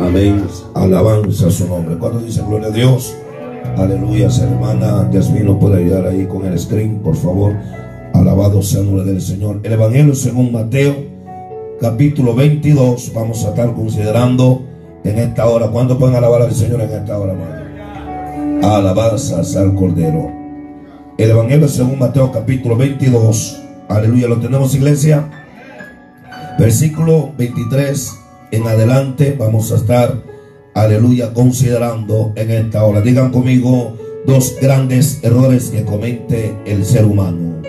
Amén. Alabanza a su nombre. Cuando dice gloria a Dios? Aleluya, hermana Yasmin puede ayudar ahí con el screen, por favor. Alabado sea el nombre del Señor. El Evangelio según Mateo, capítulo 22. Vamos a estar considerando en esta hora. ¿Cuándo pueden alabar al Señor en esta hora, hermano? Alabanzas al Cordero. El Evangelio según Mateo, capítulo 22. Aleluya, ¿lo tenemos, iglesia? Versículo 23 en adelante vamos a estar, aleluya, considerando en esta hora. Digan conmigo dos grandes errores que comete el ser humano.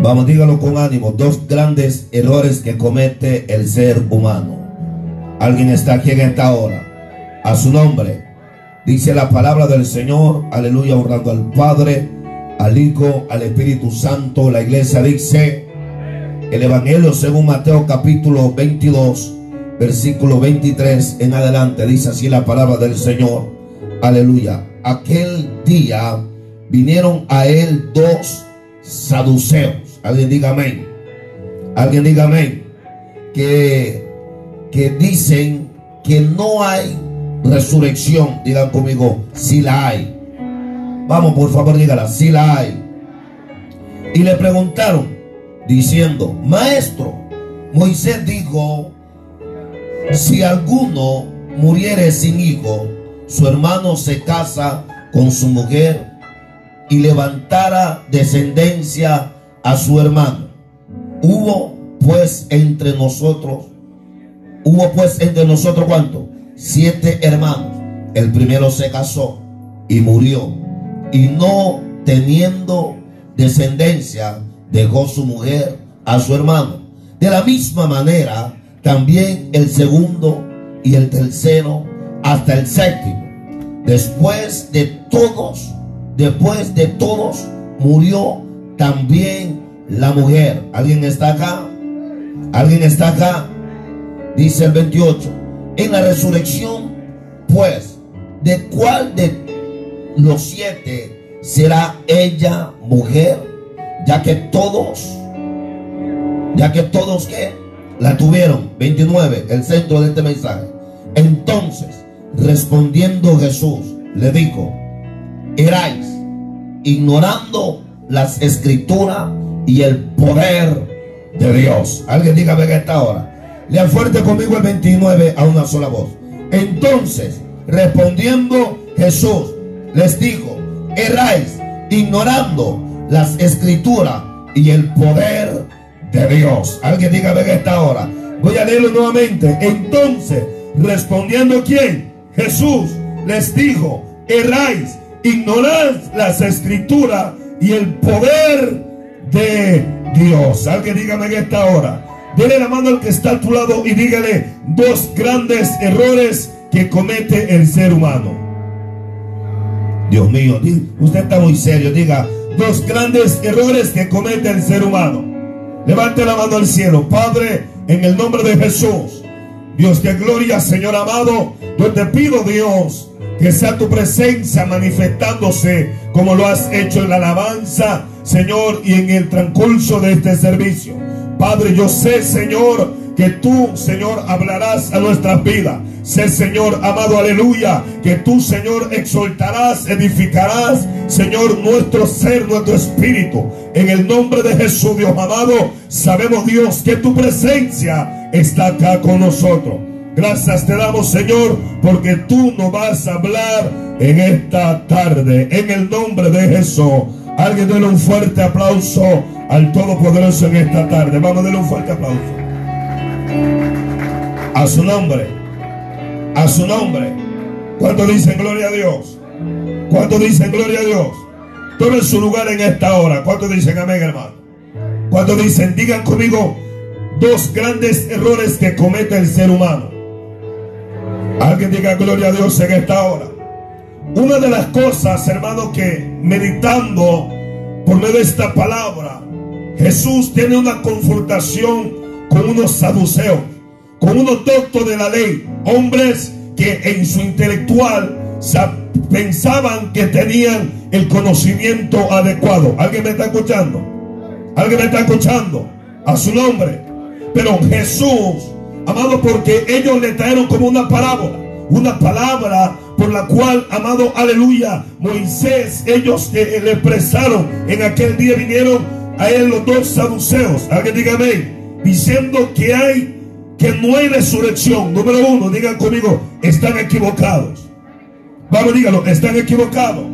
Vamos, díganlo con ánimo. Dos grandes errores que comete el ser humano. Alguien está aquí en esta hora. A su nombre. Dice la palabra del Señor. Aleluya, honrando al Padre, al Hijo, al Espíritu Santo. La iglesia dice el Evangelio según Mateo capítulo 22, versículo 23 en adelante. Dice así la palabra del Señor. Aleluya. Aquel día vinieron a él dos saduceos. Alguien diga amén. Alguien diga amén. Que, que dicen que no hay resurrección. Digan conmigo, si la hay. Vamos, por favor, dígala, si la hay. Y le preguntaron, diciendo, maestro, Moisés dijo, si alguno muriere sin hijo, su hermano se casa con su mujer y levantara descendencia a su hermano. Hubo pues entre nosotros, hubo pues entre nosotros cuánto? Siete hermanos. El primero se casó y murió. Y no teniendo descendencia, dejó su mujer a su hermano. De la misma manera, también el segundo y el tercero hasta el séptimo. Después de todos, después de todos, murió también la mujer. ¿Alguien está acá? ¿Alguien está acá? Dice el 28. En la resurrección, pues, ¿de cuál de los siete será ella mujer? ya que todos, ya que todos que la tuvieron, 29, el centro de este mensaje. Entonces, respondiendo Jesús, le dijo, erais ignorando las escrituras y el poder de Dios. Alguien dígame que esta hora. Lean fuerte conmigo el 29 a una sola voz. Entonces, respondiendo Jesús, les dijo, erais ignorando las escrituras y el poder de Dios. Alguien diga en esta hora. Voy a leerlo nuevamente. Entonces, respondiendo quién? Jesús les dijo, erráis, ignorad las escrituras y el poder de Dios. Alguien dígame en esta hora. Dele la mano al que está a tu lado y dígale dos grandes errores que comete el ser humano. Dios mío, usted está muy serio. Diga, dos grandes errores que comete el ser humano. Levante la mano al cielo. Padre, en el nombre de Jesús. Dios de gloria, Señor amado. Yo te pido, Dios, que sea tu presencia manifestándose como lo has hecho en la alabanza, Señor, y en el transcurso de este servicio. Padre, yo sé, Señor, que tú, Señor, hablarás a nuestras vidas. Sé, Señor, amado, aleluya, que tú, Señor, exaltarás, edificarás, Señor, nuestro ser, nuestro espíritu. En el nombre de Jesús, Dios amado, sabemos, Dios, que tu presencia está acá con nosotros. Gracias te damos, Señor, porque tú nos vas a hablar en esta tarde. En el nombre de Jesús. Alguien déle un fuerte aplauso al Todopoderoso en esta tarde. Vamos a darle un fuerte aplauso. A su nombre. A su nombre. ¿Cuánto dicen gloria a Dios? ¿Cuánto dicen gloria a Dios? en su lugar en esta hora. ¿Cuánto dicen amén, hermano? ¿Cuánto dicen? Digan conmigo dos grandes errores que comete el ser humano. Alguien diga gloria a Dios en esta hora. Una de las cosas, hermano, que meditando por medio de esta palabra, Jesús tiene una confrontación con unos saduceos, con unos doctos de la ley, hombres que en su intelectual pensaban que tenían el conocimiento adecuado. ¿Alguien me está escuchando? ¿Alguien me está escuchando? A su nombre. Pero Jesús amado, porque ellos le trajeron como una parábola, una palabra por la cual, amado, aleluya, Moisés, ellos eh, le expresaron, en aquel día vinieron a él los dos saduceos, alguien dígame, diciendo que hay, que no hay resurrección. Número uno, digan conmigo, están equivocados. Vamos, díganlo, están equivocados.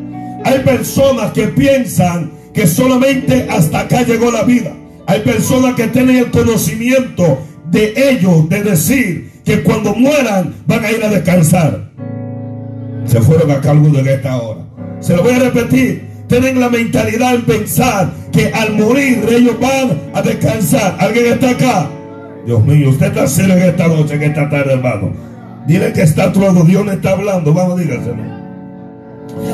Hay personas que piensan que solamente hasta acá llegó la vida. Hay personas que tienen el conocimiento de ellos, de decir que cuando mueran van a ir a descansar. Se fueron a cargo de esta hora. Se lo voy a repetir. Tienen la mentalidad en pensar que al morir ellos van a descansar. ¿Alguien está acá? Dios mío, usted está serio en esta noche, en esta tarde, hermano. Dile que está todo, Dios le está hablando. Vamos, dígaselo.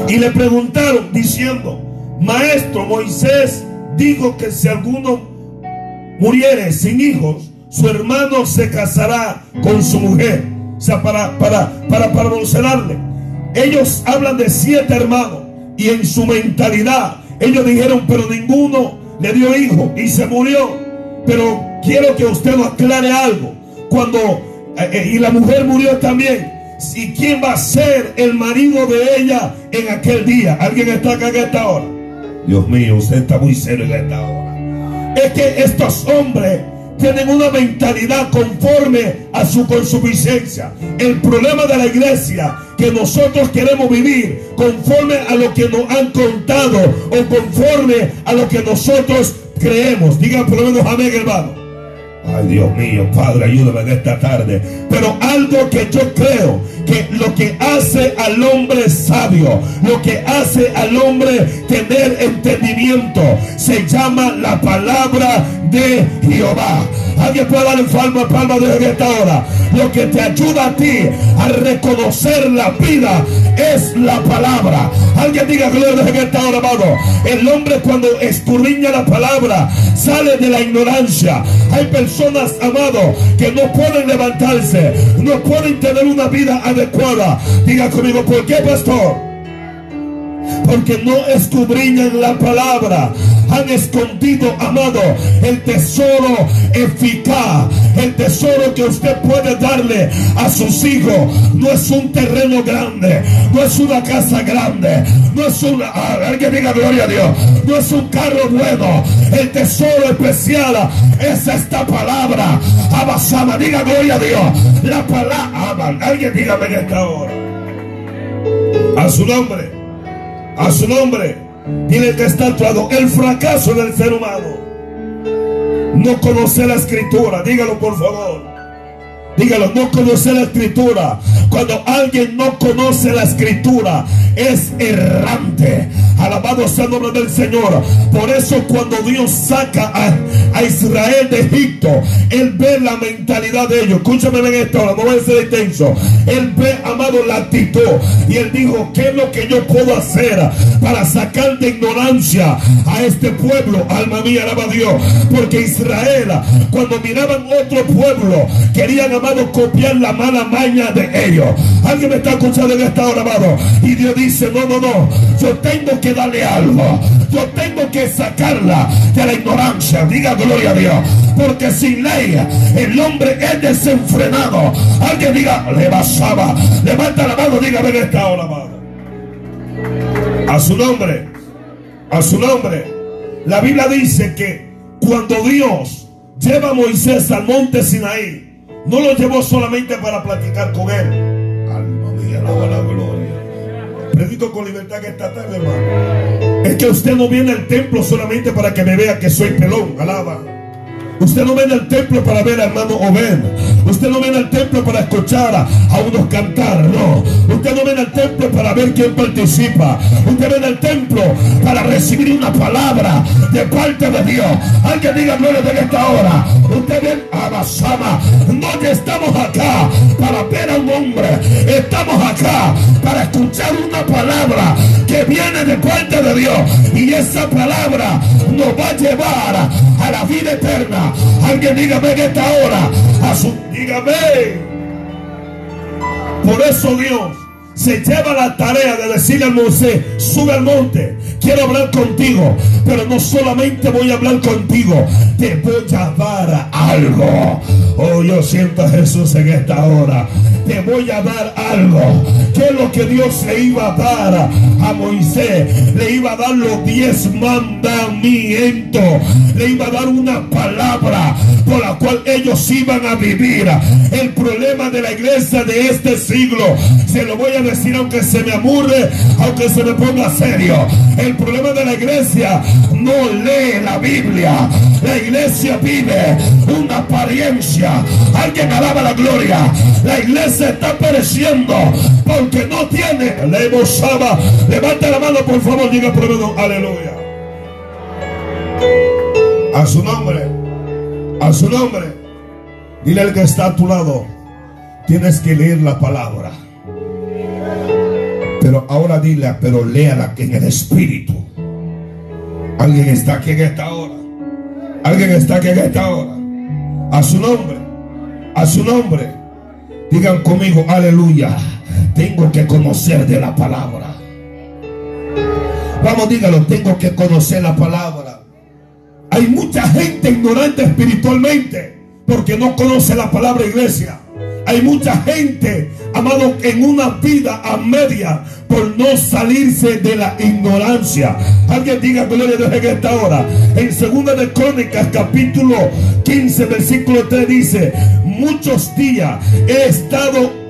Y le preguntaron diciendo, Maestro Moisés dijo que si alguno muriere sin hijos, su hermano se casará con su mujer. O sea, para, para, para, para Ellos hablan de siete hermanos y en su mentalidad ellos dijeron, pero ninguno le dio hijo y se murió. Pero quiero que usted nos aclare algo. Cuando, eh, eh, y la mujer murió también. ¿Y quién va a ser el marido de ella en aquel día? ¿Alguien está acá en esta hora? Dios mío, usted está muy serio en esta hora. Es que estos hombres tienen una mentalidad conforme a su consuficiencia. El problema de la iglesia que nosotros queremos vivir conforme a lo que nos han contado o conforme a lo que nosotros creemos. Diga por lo menos amén, hermano. Ay, Dios mío, Padre, ayúdame en esta tarde. Pero algo que yo creo que lo que hace al hombre sabio, lo que hace al hombre tener entendimiento, se llama la palabra de Jehová. Alguien puede darle palma, palma de esta hora. Lo que te ayuda a ti a reconocer la vida es la palabra. Alguien diga gloria en esta hora, amado. El hombre cuando escurriña la palabra sale de la ignorancia. Hay personas, amado, que no pueden levantarse, no pueden tener una vida adecuada. Diga conmigo, ¿por qué, pastor? Porque no escudriñan la palabra. Han escondido, amado, el tesoro eficaz, el tesoro que usted puede darle a sus hijos. No es un terreno grande, no es una casa grande, no es una, alguien diga gloria a Dios, no es un carro bueno. El tesoro especial es esta palabra. Abasama, diga gloria a Dios. La palabra, alguien dígame en esta hora. A su nombre a su nombre tiene que estar claro el fracaso del ser humano. No conoce la escritura, dígalo por favor. Dígalo, no conoce la escritura. Cuando alguien no conoce la escritura, es errante. Alabado sea el nombre del Señor. Por eso cuando Dios saca a, Israel de Egipto, Él ve la mentalidad de ellos. Escúchame en esta hora, no voy a ser intenso. Él ve, amado, la actitud. Y Él dijo, ¿qué es lo que yo puedo hacer para sacar de ignorancia a este pueblo? Alma mía, alaba a Dios. Porque Israel, cuando miraban otro pueblo, querían copiar la mala maña de ellos. Alguien me está escuchando en esta hora, amado. Y Dios dice, no, no, no. Yo tengo que darle algo. Yo tengo que sacarla de la ignorancia. Diga gloria a Dios. Porque sin ley el hombre es desenfrenado. Alguien diga, le basaba. Levanta la mano, dígame en esta hora, amado. A su nombre. A su nombre. La Biblia dice que cuando Dios lleva a Moisés al monte Sinaí, no lo llevó solamente para platicar con él. Alma mía, alaba la gloria. Predico con libertad que esta tarde, hermano. Es que usted no viene al templo solamente para que me vea que soy pelón. Alaba. Usted no viene al templo para ver a hermano Obed. Usted no viene al templo para escuchar a, unos cantar. No. Usted no viene al templo para ver quién participa. Usted viene al templo para recibir una palabra de parte de Dios. Alguien diga gloria de esta hora. Usted viene a Basama. No estamos acá para ver a un hombre. Estamos acá para escuchar una palabra que viene de parte de Dios. Y esa palabra nos va a llevar a la vida eterna. Alguien dígame en esta hora. Dígame. Por eso Dios se lleva la tarea de decirle a Moisés, sube al monte, quiero hablar contigo, pero no solamente voy a hablar contigo, te voy a dar algo. Oh, yo siento a Jesús en esta hora. Te voy a dar algo. ¿Qué es lo que Dios le iba a dar a Moisés? Le iba a dar los diez mandamientos. Le iba a dar una palabra por la cual ellos iban a vivir. El problema de la iglesia de este siglo, se lo voy a decir aunque se me amurre, aunque se me ponga serio. El problema de la iglesia no lee la Biblia. La iglesia vive una apariencia. Alguien alaba la gloria. La iglesia está pereciendo porque no tiene. Leemos Levanta la mano, por favor. Diga primero, aleluya. A su nombre. A su nombre. Dile al que está a tu lado. Tienes que leer la palabra. Pero ahora dile, pero léala en el espíritu. Alguien está aquí en esta hora. Alguien está aquí en esta hora. A su nombre. A su nombre. Digan conmigo, aleluya. Tengo que conocer de la palabra. Vamos, dígalo, tengo que conocer la palabra. Hay mucha gente ignorante espiritualmente porque no conoce la palabra iglesia. Hay mucha gente, amado, en una vida a media por no salirse de la ignorancia. Alguien diga gloria a Dios en esta hora. En segunda de Crónicas, capítulo 15, versículo 3 dice, muchos días he estado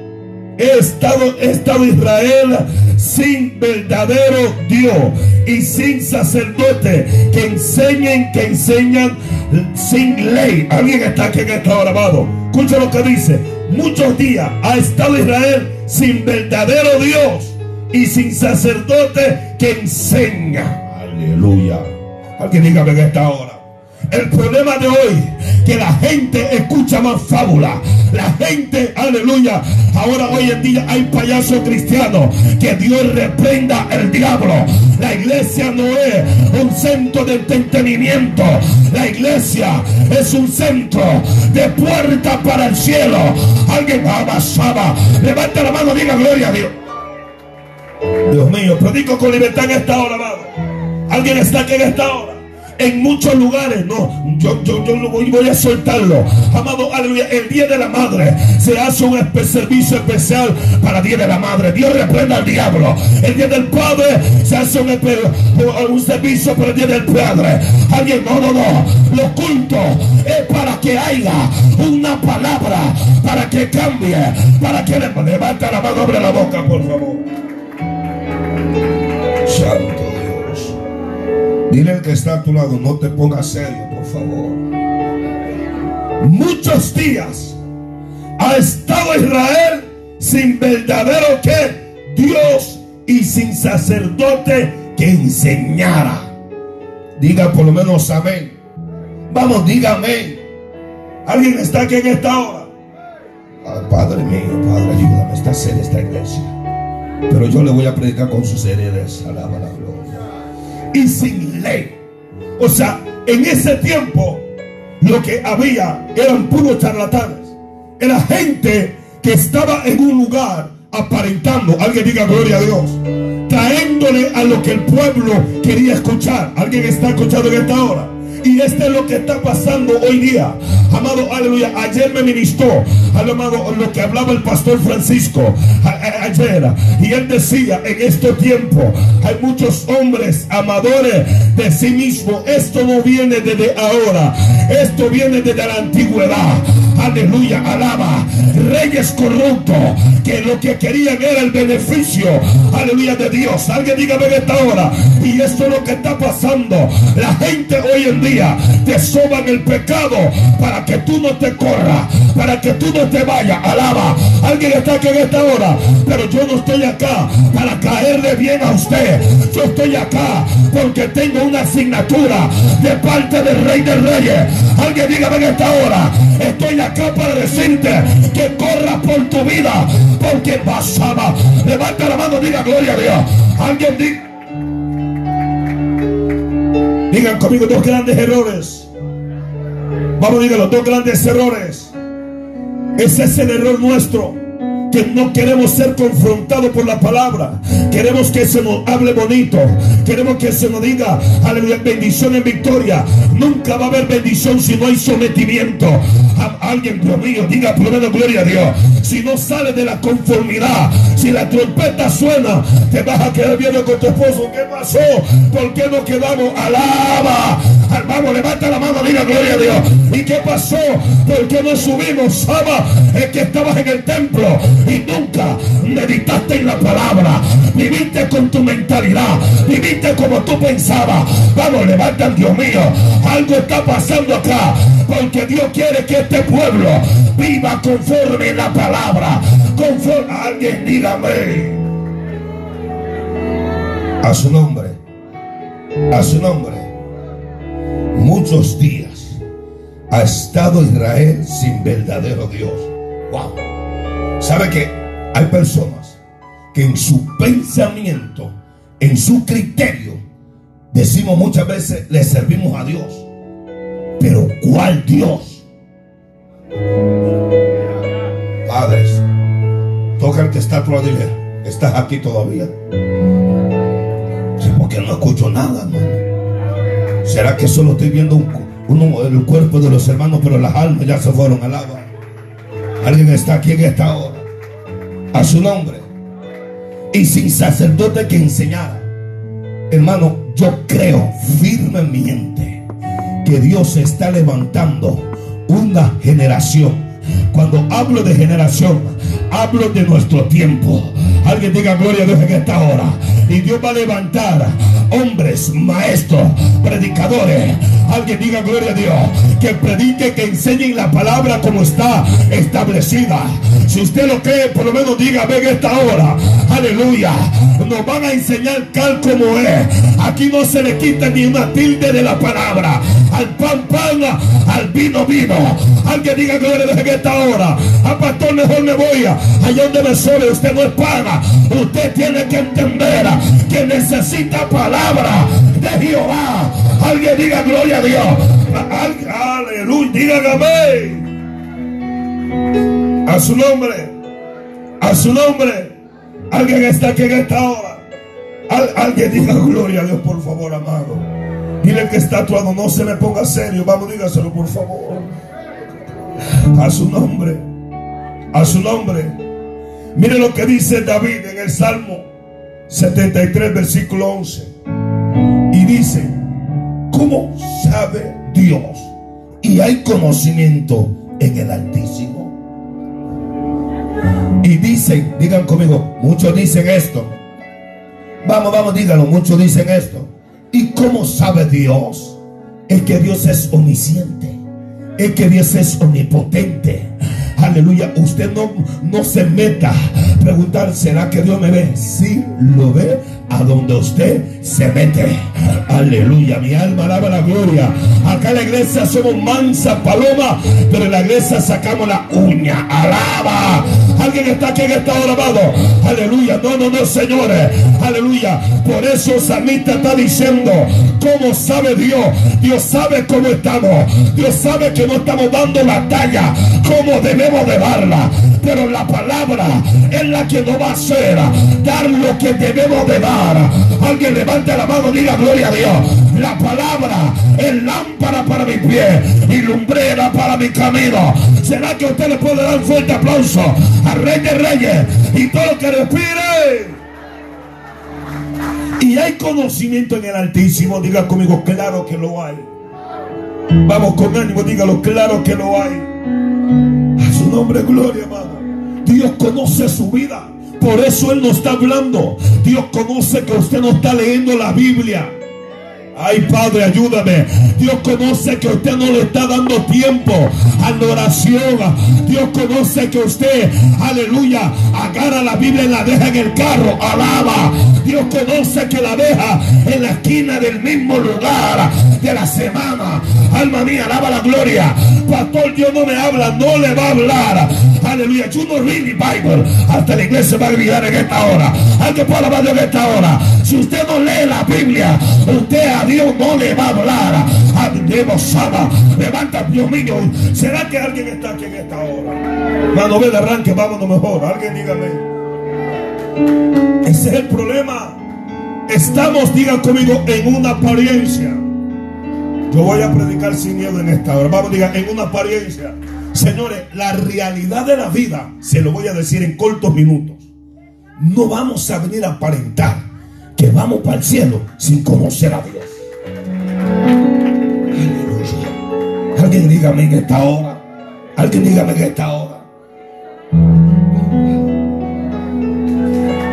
He estado, he estado Israel sin verdadero Dios y sin sacerdote que enseñen, que enseñan sin ley. Alguien está aquí en esta hora, amado. Escucha lo que dice muchos días ha estado Israel sin verdadero Dios y sin sacerdote que enseña. Aleluya. Alguien dígame en esta hora. El problema de hoy, que la gente escucha más fábula. La gente, aleluya. Ahora hoy en día hay payasos cristianos. Que Dios reprenda el diablo. La iglesia no es un centro de entretenimiento. La iglesia es un centro de puerta para el cielo. Alguien abasaba. Levanta la mano, diga gloria a Dios. Dios mío, predico con libertad en esta hora, amado. Alguien está aquí en esta hora en muchos lugares. No, yo, yo, yo voy, a soltarlo. Amado, aleluya. El día de la madre se hace un servicio especial para el día de la madre. Dios reprenda al diablo. El día del padre se hace un, servicio para el día del padre. Alguien, no, no, no. Lo culto es para que haya una palabra, para que cambie, para que le levante la mano, abre la boca, por favor. Dile al que está a tu lado, no te pongas serio, por favor. Muchos días ha estado Israel sin verdadero que Dios y sin sacerdote que enseñara. Diga por lo menos amén. Vamos, diga amén. ¿Alguien está aquí en esta hora? padre mío, Padre, ayúdame. Está seria esta iglesia. Pero yo le voy a predicar con su seriedad. Alaba la gloria y sin ley. O sea, en ese tiempo lo que había eran puros charlatanes. Era gente que estaba en un lugar aparentando, alguien diga gloria a Dios, traéndole a lo que el pueblo quería escuchar. ¿Alguien está escuchando en esta hora? Y esto es lo que está pasando hoy día. Amado, aleluya. Ayer me ministró, amado, lo que hablaba el pastor Francisco ayer. Y él decía, en este tiempo hay muchos hombres amadores de sí mismos. Esto no viene desde ahora. Esto viene desde la antigüedad. Aleluya, alaba. Reyes corruptos que lo que querían era el beneficio. Aleluya de Dios. Alguien dígame en esta hora. Y esto es lo que está pasando. La gente hoy en día te soban el pecado para que tú no te corras, para que tú no te vayas. Alaba. Alguien está aquí en esta hora, pero yo no estoy acá para caerle bien a usted. Yo estoy acá porque tengo una asignatura de parte del Rey de Reyes. Alguien dígame en esta hora, estoy acá para decirte que corras por tu vida, porque pasaba. Levanta la mano, diga gloria a Dios. Alguien diga. Digan conmigo dos grandes errores. Vamos, díganlo, dos grandes errores. Ese es el error nuestro que no queremos ser confrontados por la palabra. Queremos que se nos hable bonito. Queremos que se nos diga, aleluya, bendición en victoria. Nunca va a haber bendición si no hay sometimiento. Alguien, Dios mío, diga por menos gloria a Dios. Si no sale de la conformidad, si la trompeta suena, te vas a quedar viendo con tu esposo. ¿Qué pasó? ¿Por qué no quedamos? Alaba. Vamos, levanta la mano, diga gloria a Dios. ¿Y qué pasó? ¿Por qué no subimos? Saba, es que estabas en el templo y nunca meditaste en la palabra. Viviste con tu mentalidad. Viviste como tú pensabas. Vamos, levanta al Dios mío. Algo está pasando acá. Porque Dios quiere que este pueblo viva conforme la palabra. Conforme alguien dígame. A su nombre. A su nombre. Muchos días ha estado Israel sin verdadero Dios. Wow. ¿Sabe que hay personas que en su pensamiento, en su criterio, decimos muchas veces, le servimos a Dios? Pero ¿cuál Dios? Padres, toca el que está a tu ¿estás aquí todavía? Sí, porque no escucho nada, hermano. ¿Será que solo estoy viendo un, el cuerpo de los hermanos, pero las almas ya se fueron al agua? Alguien está aquí en esta hora. A su nombre. Y sin sacerdote que enseñara. Hermano, yo creo firmemente que Dios está levantando una generación. Cuando hablo de generación, hablo de nuestro tiempo. Alguien diga gloria a Dios en esta hora. Y Dios va a levantar hombres, maestros, predicadores. Alguien diga gloria a Dios. Que predique, que enseñen la palabra como está establecida. Si usted lo cree, por lo menos diga, ven esta hora. Aleluya. Nos van a enseñar tal como es. Aquí no se le quita ni una tilde de la palabra. Al pan, pan, al vino, vino. Alguien diga gloria a Dios en esta hora. A pastor mejor me voy. Allá donde me sube, usted no es pana. Usted tiene que entender que necesita palabra de Jehová. Alguien diga gloria a Dios. Aleluya, dígame. A su nombre. A su nombre. Alguien está aquí en esta hora. alguien diga gloria a Dios, por favor, amado. Dile que está actuando, no se le ponga serio. Vamos, dígaselo, por favor. A su nombre. A su nombre. Mire lo que dice David en el Salmo 73, versículo 11. Y dice, ¿cómo sabe Dios? Y hay conocimiento en el Altísimo. Y dicen, digan conmigo, muchos dicen esto. Vamos, vamos, díganlo, muchos dicen esto. ¿Y cómo sabe Dios? Es que Dios es omnisciente. Es que Dios es omnipotente. Aleluya. Usted no, no se meta preguntar, ¿será que Dios me ve? Sí, lo ve a donde usted se mete. Aleluya. Mi alma alaba la gloria. Acá en la iglesia somos mansa paloma, pero en la iglesia sacamos la uña. Alaba. Alguien está aquí en esta hora, amado. Aleluya. No, no, no, señores. Aleluya. Por eso Samita está diciendo, ¿cómo sabe Dios? Dios sabe cómo estamos. Dios sabe que no estamos dando la talla como debemos de darla. Pero la palabra es la que nos va a hacer dar lo que debemos de dar. Alguien levante la mano, diga gloria a Dios. La palabra es lámpara para mi pie y lumbrera para mi camino. ¿Será que usted le puede dar un fuerte aplauso al Rey de Reyes y todo lo que respire? Y hay conocimiento en el Altísimo, diga conmigo, claro que lo hay. Vamos con ánimo, dígalo, claro que lo hay. A su nombre, gloria, amado. Dios conoce su vida. Por eso Él no está hablando. Dios conoce que usted no está leyendo la Biblia. Ay, Padre, ayúdame. Dios conoce que usted no le está dando tiempo a la oración. Dios conoce que usted, aleluya, agarra la Biblia y la deja en el carro. Alaba. Dios conoce que la deja en la esquina del mismo lugar de la semana. Alma mía, alaba la gloria. Pastor, Dios no me habla, no le va a hablar. Aleluya. You no read the Bible. Hasta la iglesia va a gritar en esta hora. Hay que hablar en esta hora. Si usted no lee la Biblia, usted Dios no le va a hablar. Levanta, Dios mío. ¿Será que alguien está aquí en esta hora? Mano, ven, arranque, vámonos mejor. Alguien dígame. Ese es el problema. Estamos, digan conmigo, en una apariencia. Yo voy a predicar sin miedo en esta hora. Vamos, digan, en una apariencia. Señores, la realidad de la vida, se lo voy a decir en cortos minutos. No vamos a venir a aparentar que vamos para el cielo sin conocer a Dios. Aleluya. Alguien dígame en esta hora. Alguien dígame en esta hora.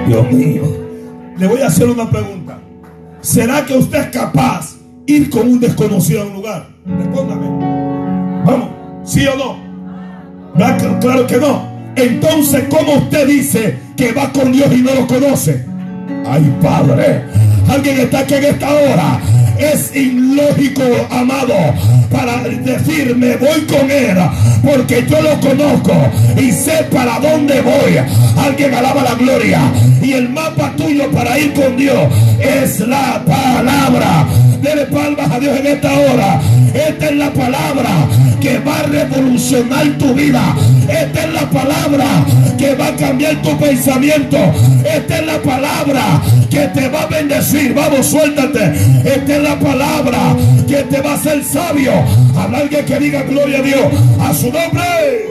Dios mío. Le voy a hacer una pregunta. ¿Será que usted es capaz ir con un desconocido a un lugar? Respóndame. Vamos, ¿sí o no? Claro que no. Entonces, ¿cómo usted dice que va con Dios y no lo conoce? Ay, Padre. Alguien está aquí en esta hora. Es ilógico, amado, para decirme voy con él, porque yo lo conozco y sé para dónde voy. Alguien alaba la gloria. Y el mapa tuyo para ir con Dios es la palabra. Dele palmas a Dios en esta hora. Esta es la palabra que va a revolucionar tu vida. Esta es la palabra que va a cambiar tu pensamiento. Esta es la palabra que te va a bendecir. Vamos, suéltate. Esta es la palabra que te va a hacer sabio. Habrá alguien que diga gloria a Dios. A su nombre.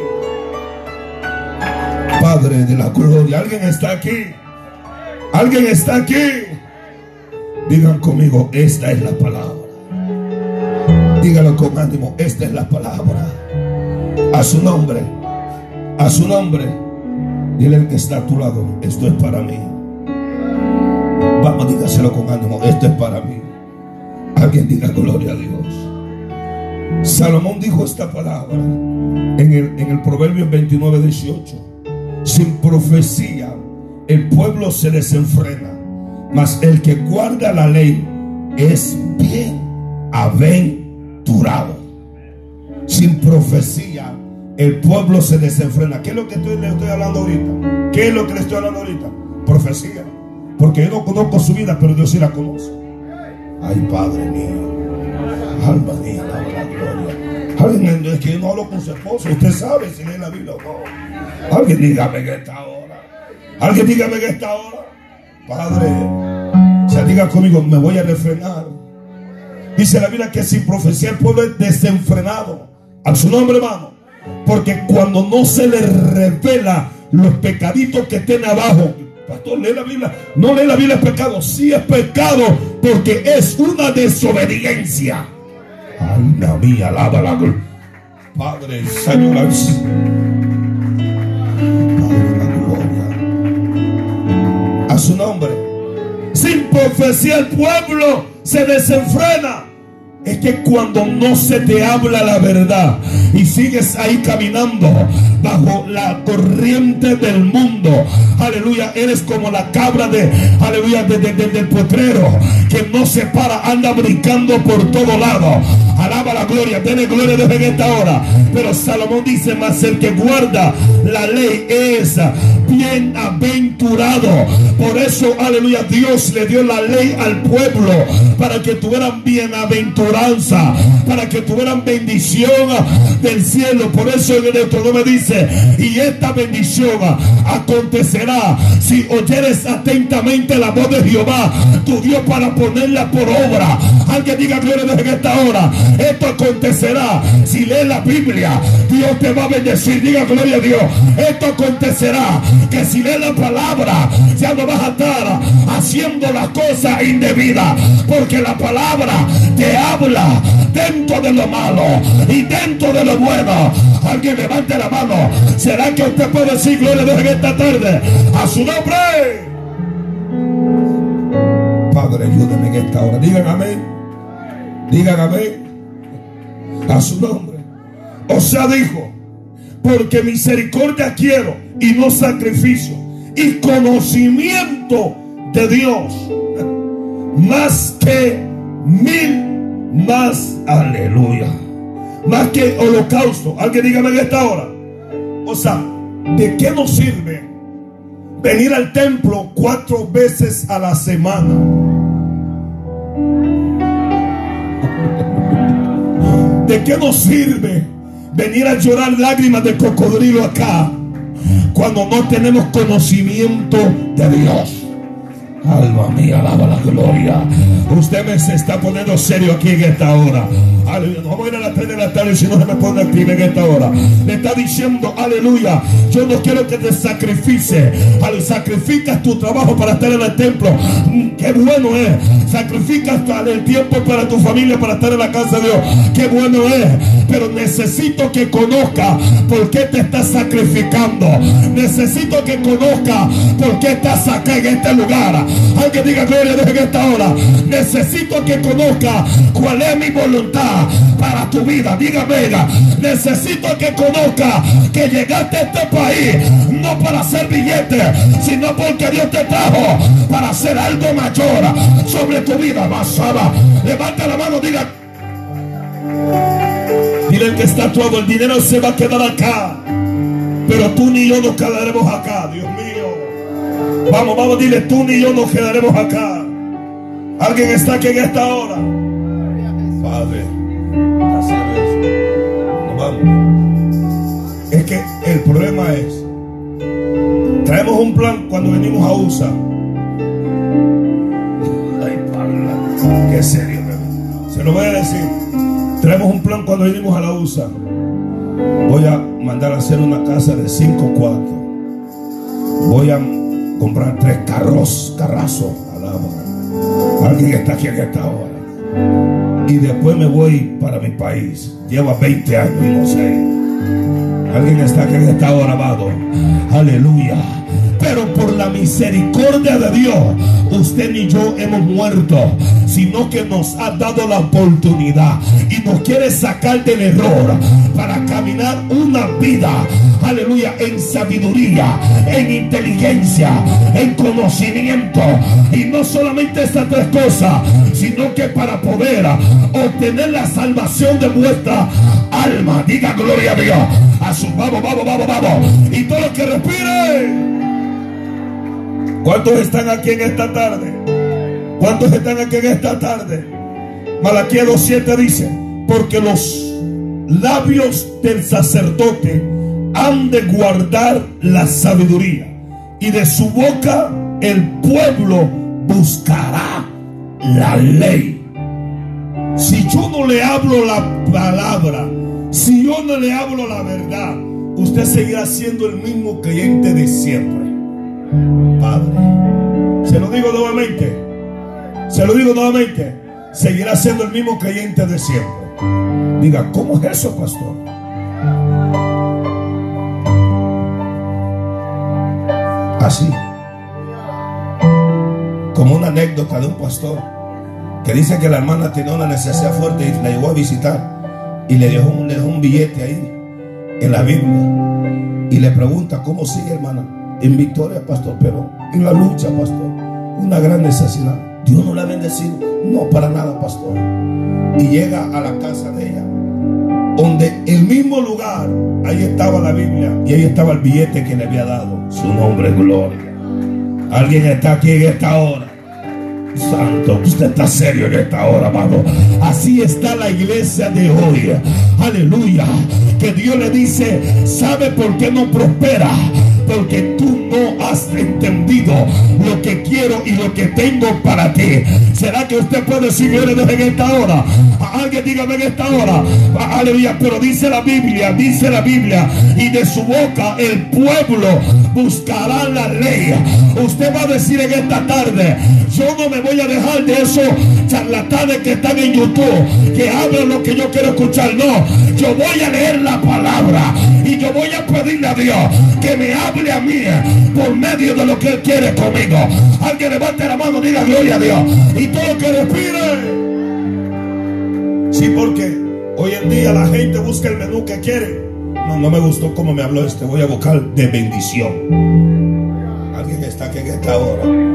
Padre de la gloria. Alguien está aquí. Alguien está aquí. Digan conmigo, esta es la palabra. Dígalo con ánimo, esta es la palabra. A su nombre, a su nombre. Dile al que está a tu lado, esto es para mí. Vamos, dígaselo con ánimo, esto es para mí. Alguien diga gloria a Dios. Salomón dijo esta palabra en el, en el Proverbio 29, 18. Sin profecía, el pueblo se desenfrena mas el que guarda la ley es bien aventurado. Sin profecía, el pueblo se desenfrena. ¿Qué es lo que estoy, le estoy hablando ahorita? ¿Qué es lo que le estoy hablando ahorita? Profecía. Porque yo no conozco su vida, pero Dios sí la conoce. Ay, Padre mío. Alma mía, la gloria. Alguien es que no hablo con su esposo. Usted sabe si lee la Biblia o no. Alguien dígame que esta hora. Alguien dígame que esta hora. Padre, se diga conmigo, me voy a refrenar. Dice la Biblia que sin profecía el pueblo es desenfrenado. A su nombre, hermano. Porque cuando no se le revela los pecaditos que tiene abajo, pastor, lee la Biblia. No lee la Biblia es pecado. Sí es pecado porque es una desobediencia. Alma mía, alaba la Padre, Señor. Su nombre. Sin profecía el pueblo se desenfrena. Es que cuando no se te habla la verdad y sigues ahí caminando bajo la corriente del mundo, aleluya, eres como la cabra de, aleluya, de, del potrero que no se para, anda brincando por todo lado. Alaba la gloria, tiene gloria de esta hora. Pero Salomón dice más el que guarda la ley es bienaventurado. Por eso, aleluya, Dios le dio la ley al pueblo para que tuvieran bienaventuranza, para que tuvieran bendición del cielo. Por eso en el me dice, y esta bendición acontecerá si oyeres atentamente la voz de Jehová, tu Dios, para ponerla por obra. Alguien diga gloria desde esta hora. Esto acontecerá si lees la Biblia. Dios te va a bendecir. Diga gloria a Dios. Esto acontecerá que si lees la palabra, ya no vas a estar haciendo las cosas indebidas. Porque la palabra te habla dentro de lo malo y dentro de lo bueno. Alguien levante la mano. ¿Será que usted puede decir gloria a Dios en esta tarde? A su nombre. Padre, ayúdame en esta hora. Digan amén. Digan amén. A su nombre. O sea, dijo, porque misericordia quiero y no sacrificio. Y conocimiento de Dios. Más que mil, más, aleluya. Más que holocausto. Alguien dígame en esta hora. O sea, ¿de qué nos sirve venir al templo cuatro veces a la semana? ¿De qué nos sirve venir a llorar lágrimas de cocodrilo acá cuando no tenemos conocimiento de Dios? Alma mía, alaba la gloria. Usted me se está poniendo serio aquí en esta hora. Aleluya. No a ir a las 3 de la tarde si no se me pone activo en esta hora. Le está diciendo, aleluya. Yo no quiero que te sacrifice. Al sacrificas tu trabajo para estar en el templo. Mm, qué bueno es. Sacrificas el tiempo para tu familia para estar en la casa de Dios. Qué bueno es. Pero necesito que conozca por qué te estás sacrificando. Necesito que conozca por qué estás acá en este lugar. Alguien diga gloria a Dios en esta hora. Necesito que conozca cuál es mi voluntad para tu vida. Diga. Necesito que conozca que llegaste a este país no para hacer billetes, sino porque Dios te trajo para hacer algo mayor sobre tu vida. Basada. Levanta la mano, diga. Dile que está todo, el dinero se va a quedar acá. Pero tú ni yo nos quedaremos acá, Dios mío. Vamos, vamos, dile, tú ni yo nos quedaremos acá. Alguien está aquí en esta hora. Padre, Nos vamos. Es que el problema es, traemos un plan cuando venimos a USA. Ay, qué serio, se lo voy a decir. Traemos un plan cuando venimos a la USA. Voy a mandar a hacer una casa de cinco cuartos. Voy a comprar tres carros, carrazos, Alguien está aquí en esta hora. Y después me voy para mi país. Lleva 20 años y no sé. Alguien está aquí en esta hora, amado. Aleluya. Pero por la misericordia de Dios, usted ni yo hemos muerto, sino que nos ha dado la oportunidad y nos quiere sacar del error para caminar una vida, aleluya, en sabiduría, en inteligencia, en conocimiento. Y no solamente estas tres cosas, sino que para poder obtener la salvación de vuestra alma, diga gloria a Dios. A su vamos, vamos, vamos, vamos. Y todo lo que respire. ¿Cuántos están aquí en esta tarde? ¿Cuántos están aquí en esta tarde? Malaquía 2.7 dice, porque los labios del sacerdote han de guardar la sabiduría y de su boca el pueblo buscará la ley. Si yo no le hablo la palabra, si yo no le hablo la verdad, usted seguirá siendo el mismo creyente de siempre. Padre. Se lo digo nuevamente. Se lo digo nuevamente. Seguirá siendo el mismo creyente de siempre. Diga, ¿cómo es eso, pastor? Así. Como una anécdota de un pastor que dice que la hermana tenía una necesidad fuerte y la llevó a visitar y le dejó un, le dejó un billete ahí en la Biblia y le pregunta, ¿cómo sigue hermana? En victoria, pastor, pero en la lucha, pastor, una gran necesidad. Dios no la ha bendecido, no para nada, pastor. Y llega a la casa de ella, donde el mismo lugar, ahí estaba la Biblia y ahí estaba el billete que le había dado. Su nombre es gloria. Alguien está aquí en esta hora. Santo, usted está serio en esta hora, amado. Así está la iglesia de hoy. Aleluya. Que Dios le dice, ¿sabe por qué no prospera? Porque tú no has entendido lo que quiero y lo que tengo para ti. ¿Será que usted puede decir en esta hora? Alguien dígame en esta hora. Aleluya. Pero dice la Biblia, dice la Biblia, y de su boca el pueblo buscará la ley. Usted va a decir en esta tarde, yo no me voy a dejar de esos charlatanes que están en YouTube, que hablan lo que yo quiero escuchar. No, yo voy a leer la palabra y yo voy a pedirle a Dios que me hable a mí por medio de lo que Él quiere conmigo. Alguien levante la mano, diga gloria a Dios. Y todo que respire. Sí, porque hoy en día la gente busca el menú que quiere. No, no me gustó cómo me habló este. Voy a buscar de bendición. Alguien está aquí en esta hora.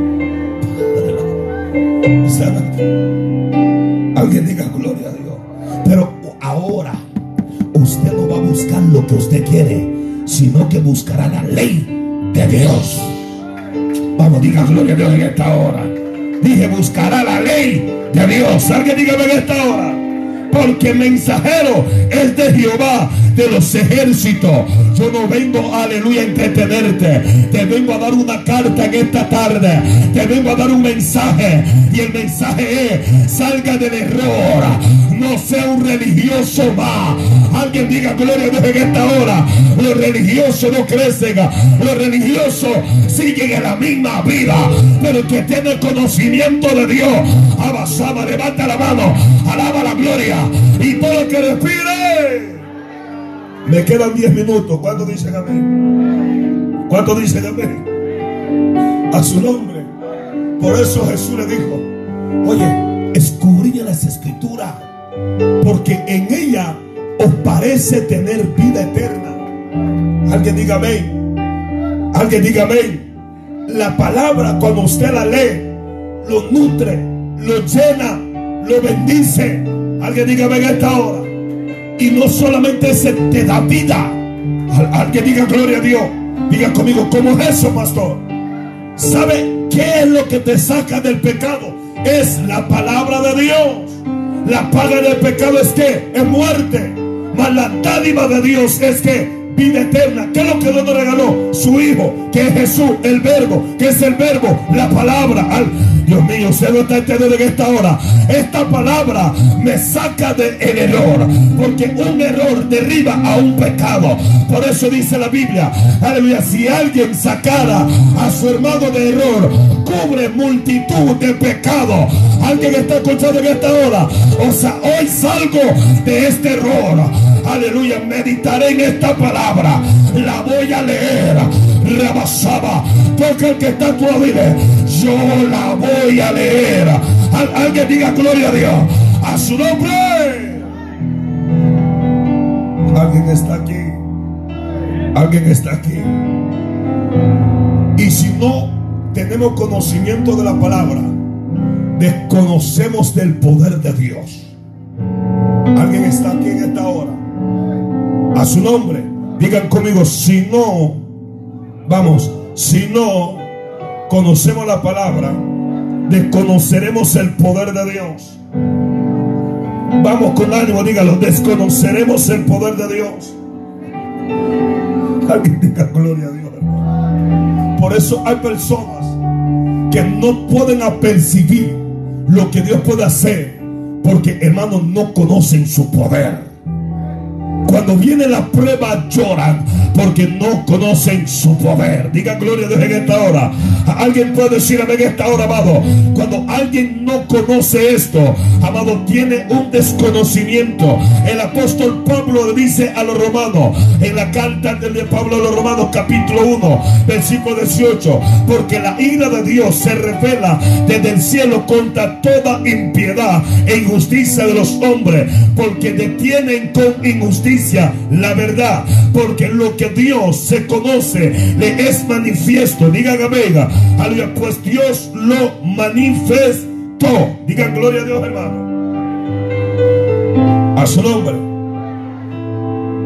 Alguien diga gloria a Dios. Pero ahora usted no va a buscar lo que usted quiere, sino que buscará la ley de Dios. Vamos, diga gloria a Dios en esta hora. Dije, buscará la ley de Dios. Alguien dígame en esta hora. Porque mensajero es de Jehová de los ejércitos. Yo no vengo, aleluya, a entretenerte. Te vengo a dar una carta en esta tarde. Te vengo a dar un mensaje. Y el mensaje es, salga del error. No sea un religioso más. Alguien diga gloria a Dios en esta hora. Los religiosos no crecen. Los religiosos siguen en la misma vida. Pero el que tiene conocimiento de Dios, abasaba, levanta la mano, alaba la gloria. Y todo lo que respire. Me quedan 10 minutos. ¿Cuánto dicen amén? ¿Cuánto dicen amén? A su nombre. Por eso Jesús le dijo, oye, escudriña las escrituras, porque en ella os parece tener vida eterna. Alguien diga amén. Alguien diga amén. La palabra cuando usted la lee, lo nutre, lo llena, lo bendice. Alguien diga amén a esta hora. Y no solamente se te da vida. Alguien diga gloria a Dios. Diga conmigo, ¿cómo es eso, pastor? ¿Sabe qué es lo que te saca del pecado? Es la palabra de Dios. La paga del pecado es que es muerte. Mas la dádiva de Dios es que vida eterna. ¿Qué es lo que Dios nos regaló? Su Hijo, que es Jesús, el Verbo, que es el Verbo, la palabra. Dios mío, se lo está entendiendo en esta hora. Esta palabra me saca del error, porque un error derriba a un pecado. Por eso dice la Biblia, aleluya, si alguien sacara a su hermano de error, cubre multitud de pecados. Alguien está escuchando en esta hora. O sea, hoy salgo de este error. Aleluya, meditaré en esta palabra. La voy a leer. Rebasaba. Porque el que está en tu vida, yo la voy a leer. alguien diga gloria a Dios. A su nombre. Alguien está aquí. Alguien está aquí. Y si no tenemos conocimiento de la palabra, desconocemos del poder de Dios. Alguien está aquí en esta hora. A su nombre. Digan conmigo, si no, vamos, si no conocemos la palabra, desconoceremos el poder de Dios. Vamos con ánimo, dígalo, desconoceremos el poder de Dios. Alguien diga gloria a Dios. Por eso hay personas que no pueden apercibir lo que Dios puede hacer, porque hermanos no conocen su poder. Cuando viene la prueba lloran porque no conocen su poder. Diga gloria a Dios en esta hora. Alguien puede decir en esta hora, amado. Cuando alguien no conoce esto, amado, tiene un desconocimiento. El apóstol Pablo dice a los romanos, en la carta de Pablo a los romanos, capítulo 1, versículo 18, porque la ira de Dios se revela desde el cielo contra toda impiedad e injusticia de los hombres, porque detienen con injusticia la verdad, porque lo que Dios se conoce le es manifiesto. Digan amén. Aleluya, pues Dios lo manifestó. Digan gloria a Dios, hermano. A su nombre.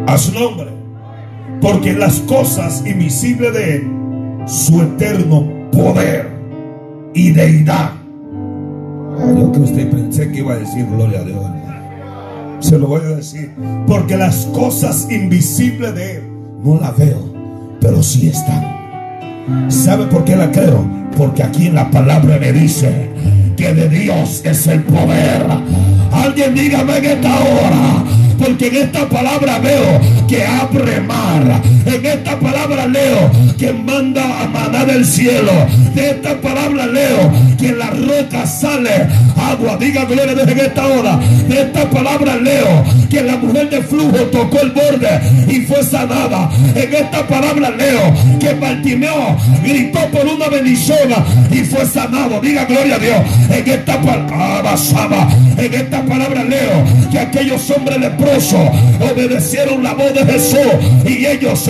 A su nombre. Porque las cosas invisibles de Él, su eterno poder y deidad. Yo que usted pensé que iba a decir gloria a Dios. Se lo voy a decir. Porque las cosas invisibles de Él no las veo, pero sí están. ¿Sabe por qué la creo? Porque aquí en la palabra me dice que de Dios es el poder. Alguien dígame en esta hora porque en esta palabra veo que abre mar. En esta palabra leo que manda a maná del cielo. De esta palabra leo que la roca sale agua. Diga gloria desde esta hora. De esta palabra leo que la mujer de flujo tocó el borde y fue sanada. En esta palabra leo que Bartimeo gritó por una bendición y fue sanado. Diga gloria a Dios. En esta palabra, en esta palabra leo que aquellos hombres leprosos obedecieron la voz de Jesús y ellos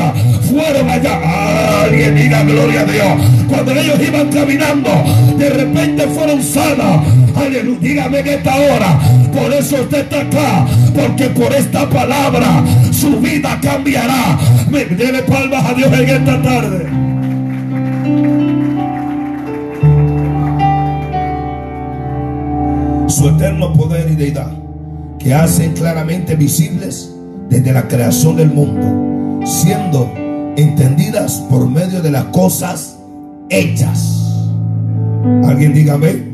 fueron allá. Alguien diga gloria a Dios. Cuando ellos iban caminando, de repente fueron sanas. Aleluya, dígame en esta hora. Por eso usted está acá, porque por esta palabra su vida cambiará. Me debe palmas a Dios en esta tarde. Su eterno poder y deidad que hacen claramente visibles desde la creación del mundo, siendo entendidas por medio de las cosas hechas. Alguien dígame.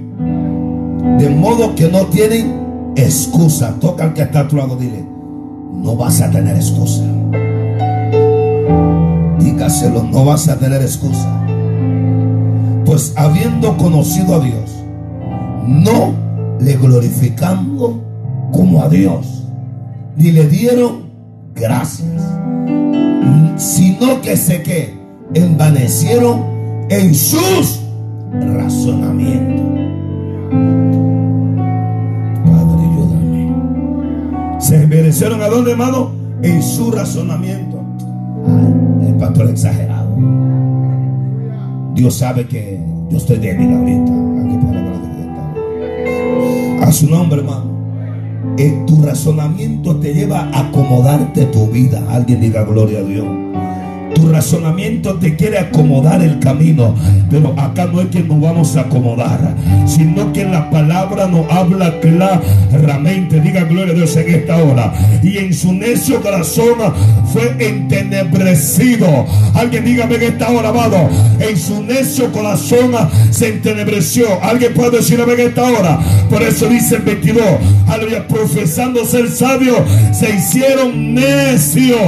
De modo que no tienen excusa. Toca al que está a tu lado, dile, no vas a tener excusa. Dígaselo, no vas a tener excusa. Pues habiendo conocido a Dios, no le glorificando como a Dios, ni le dieron gracias, sino que se que envanecieron en sus razonamientos. Padre, ayúdame. Se envanecieron a dónde, hermano? En su razonamiento. el pastor exagerado. Dios sabe que yo estoy débil ahorita. A su nombre, hermano. En tu razonamiento te lleva a acomodarte tu vida. Alguien diga gloria a Dios. Tu razonamiento te quiere acomodar el camino, pero acá no es que nos vamos a acomodar, sino que la palabra nos habla claramente. Diga gloria a Dios en esta hora. Y en su necio corazón fue entenebrecido. Alguien dígame en esta hora, amado. En su necio corazón se entenebreció. Alguien puede decirme en esta hora. Por eso dice el 22. Aleluya, profesando ser sabio, se hicieron necios.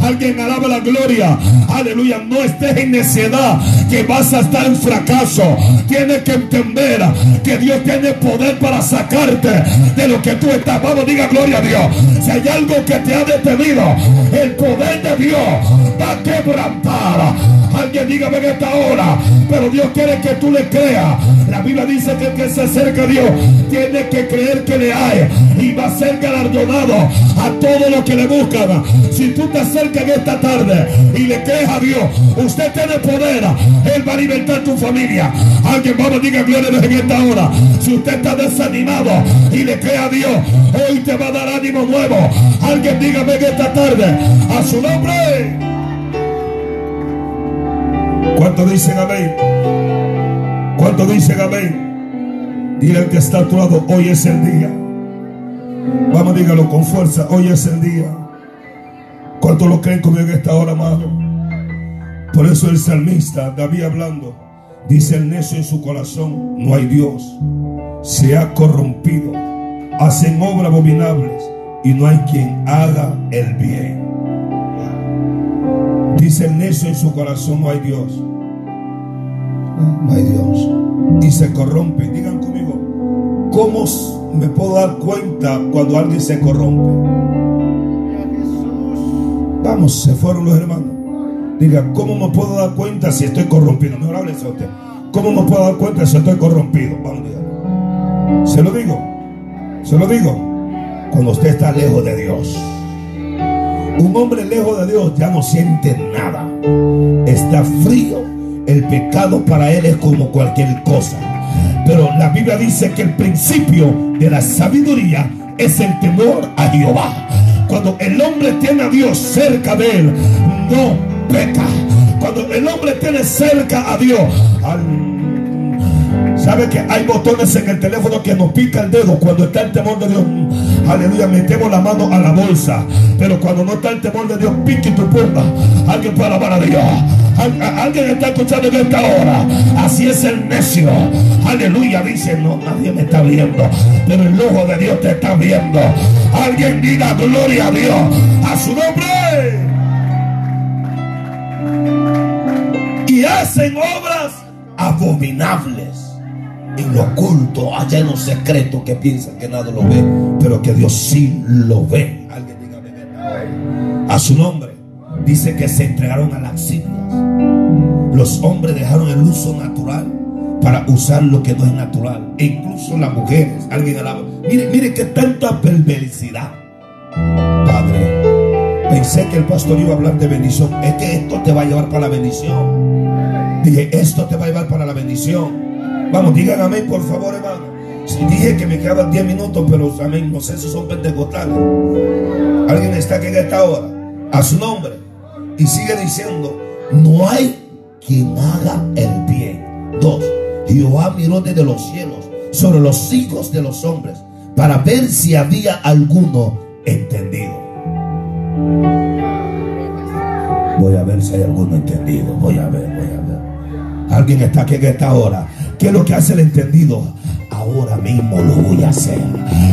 Alguien alaba la gloria. Aleluya, no estés en necedad que vas a estar en fracaso. Tienes que entender que Dios tiene poder para sacarte de lo que tú estás. Vamos, diga gloria a Dios. Si hay algo que te ha detenido, el poder de Dios va a quebrantar. Alguien dígame en esta hora, pero Dios quiere que tú le creas. La Biblia dice que el que se acerca a Dios tiene que creer que le hay y va a ser galardonado a todos los que le buscan. Si tú te acercas en esta tarde y le crees a Dios, usted tiene poder. Él va a alimentar tu familia. Alguien vamos, diga gloria en esta hora. Si usted está desanimado y le cree a Dios, hoy te va a dar ánimo nuevo. Alguien dígame en esta tarde a su nombre. ¿Cuánto dicen amén? ¿Cuánto dicen amén? Dile que está a tu lado, hoy es el día. Vamos, dígalo con fuerza, hoy es el día. ¿Cuánto lo creen conmigo en esta hora, amado? Por eso el salmista, David hablando, dice el necio en su corazón, no hay Dios. Se ha corrompido, hacen obras abominables y no hay quien haga el bien. Dice el necio en su corazón, no hay Dios. No hay Dios. Y se corrompe. Digan conmigo, ¿cómo me puedo dar cuenta cuando alguien se corrompe? Vamos, se fueron los hermanos. Diga, ¿cómo me puedo dar cuenta si estoy corrompido? Mejor háblese a usted. ¿Cómo me puedo dar cuenta si estoy corrompido? Vamos, dígalo. Se lo digo. Se lo digo. Cuando usted está lejos de Dios. Un hombre lejos de Dios ya no siente nada. Está frío. El pecado para él es como cualquier cosa. Pero la Biblia dice que el principio de la sabiduría es el temor a Jehová. Cuando el hombre tiene a Dios cerca de él, no peca. Cuando el hombre tiene cerca a Dios, ¿Sabe que hay botones en el teléfono que nos pica el dedo cuando está el temor de Dios? Aleluya, metemos la mano a la bolsa. Pero cuando no está el temor de Dios, pique tu punta. Alguien puede alabar a Dios. Alguien está escuchando en esta hora. Así es el necio. Aleluya, dice, no, nadie me está viendo. Pero el ojo de Dios te está viendo. Alguien diga gloria a Dios. A su nombre. Y hacen obras abominables en lo oculto, allá en lo secreto, que piensan que nada lo ve, pero que Dios sí lo ve. Alguien diga A su nombre, dice que se entregaron a las siglas. Los hombres dejaron el uso natural para usar lo que no es natural. E incluso las mujeres, alguien alaba. Mire, mire que tanta perversidad. Padre, pensé que el pastor iba a hablar de bendición. Es que esto te va a llevar para la bendición. Dije, esto te va a llevar para la bendición. Vamos, digan amén, por favor, hermano. Dije que me quedaban 10 minutos, pero amén, no sé si son pentecostales. Alguien está aquí en esta hora, a su nombre, y sigue diciendo: No hay quien haga el bien. Dos, Jehová miró desde los cielos sobre los hijos de los hombres para ver si había alguno entendido. Voy a ver si hay alguno entendido. Voy a ver, voy a ver. Alguien está aquí en esta hora. ¿Qué es lo que hace el entendido? Ahora mismo lo voy a hacer.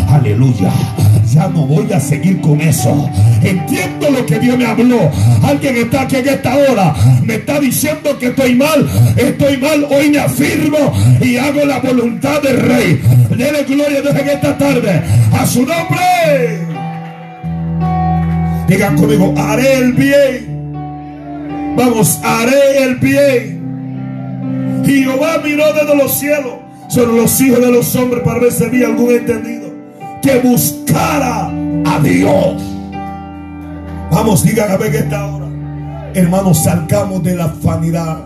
Aleluya. Ya no voy a seguir con eso. Entiendo lo que Dios me habló. Alguien está aquí en esta hora. Me está diciendo que estoy mal. Estoy mal. Hoy me afirmo y hago la voluntad del rey. Dele gloria a Dios en esta tarde. A su nombre. Digan conmigo, haré el bien. Vamos, haré el bien. Jehová miró desde los cielos sobre los hijos de los hombres para ver si había algún entendido que buscara a Dios. Vamos, digan a ver que esta hora. Hermanos, salgamos de la afanidad.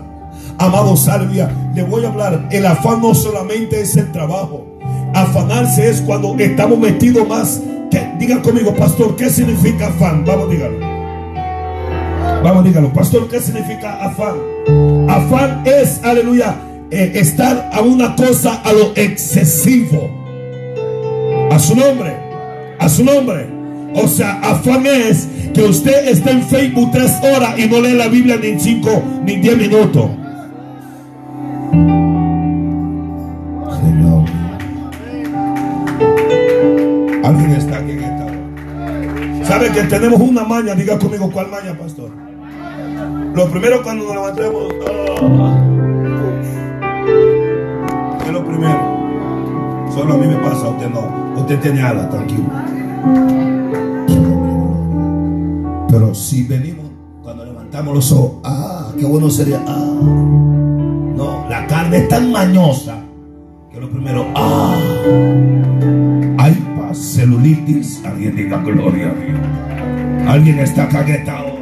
Amado Salvia, le voy a hablar. El afán no solamente es el trabajo. Afanarse es cuando estamos metidos más. Que, conmigo, pastor, ¿qué significa afán? Vamos, díganlo. Vamos, díganlo. Pastor, ¿qué significa afán? Afán es, aleluya, eh, estar a una cosa a lo excesivo. A su nombre. A su nombre. O sea, afán es que usted esté en Facebook tres horas y no lee la Biblia ni en cinco ni diez minutos. Señor. Alguien está aquí en esta hora. ¿Sabe que tenemos una maña? Diga conmigo, ¿cuál maña, pastor? Lo primero cuando nos levantemos. Ah, es lo primero. Solo a mí me pasa, usted no. Usted tiene alas, tranquilo. Pero si venimos, cuando levantamos los ojos, ah, qué bueno sería, ah. No, la carne es tan mañosa que lo primero, ah. Hay paz, celulitis, alguien diga gloria a Dios. Alguien está caguetado.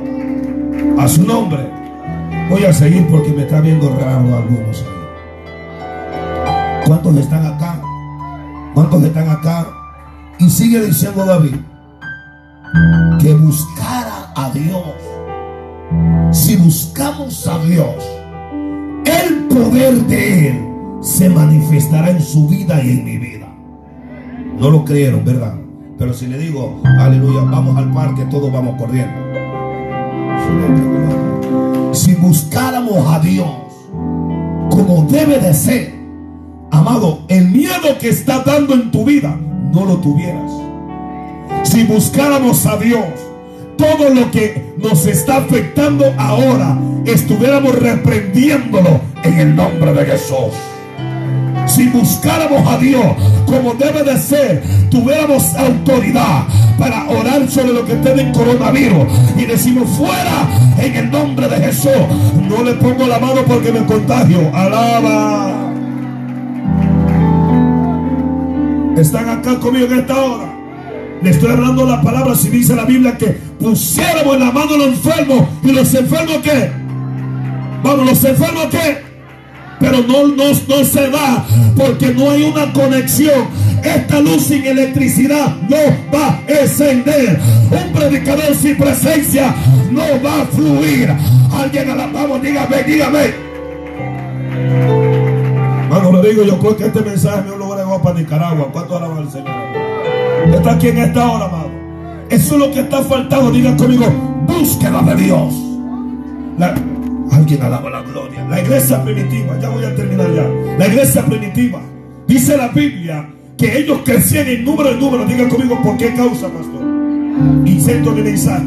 A su nombre. Voy a seguir porque me está viendo raro algunos. ¿Cuántos están acá? ¿Cuántos están acá? Y sigue diciendo David que buscara a Dios. Si buscamos a Dios, el poder de Él se manifestará en su vida y en mi vida. No lo creyeron, ¿verdad? Pero si le digo, aleluya, vamos al parque, todos vamos corriendo. Si buscáramos a Dios como debe de ser, Amado, el miedo que está dando en tu vida, no lo tuvieras. Si buscáramos a Dios, todo lo que nos está afectando ahora, estuviéramos reprendiéndolo en el nombre de Jesús. Si buscáramos a Dios como debe de ser, tuviéramos autoridad para orar sobre lo que tiene coronavirus y decimos fuera en el nombre de Jesús. No le pongo la mano porque me contagio. Alaba. Están acá conmigo en esta hora. Le estoy hablando la palabra si dice la Biblia que pusiéramos en la mano a los enfermos. ¿Y los enfermos qué? Vamos, los enfermos qué? Pero no, no, no se da porque no hay una conexión. Esta luz sin electricidad no va a encender. Un predicador sin presencia no va a fluir. Alguien a la vamos, dígame, dígame. Cuando lo digo, yo creo que este mensaje no lo agregó para Nicaragua. ¿Cuánto alaba el Señor? Está aquí en esta hora, amado. Eso es lo que está faltando. Digan conmigo, búsqueda de Dios. Alguien alaba la gloria. La iglesia primitiva, ya voy a terminar ya. La iglesia primitiva, dice la Biblia que ellos crecían en número en número. Digan conmigo, ¿por qué causa, pastor? Intento de mensaje.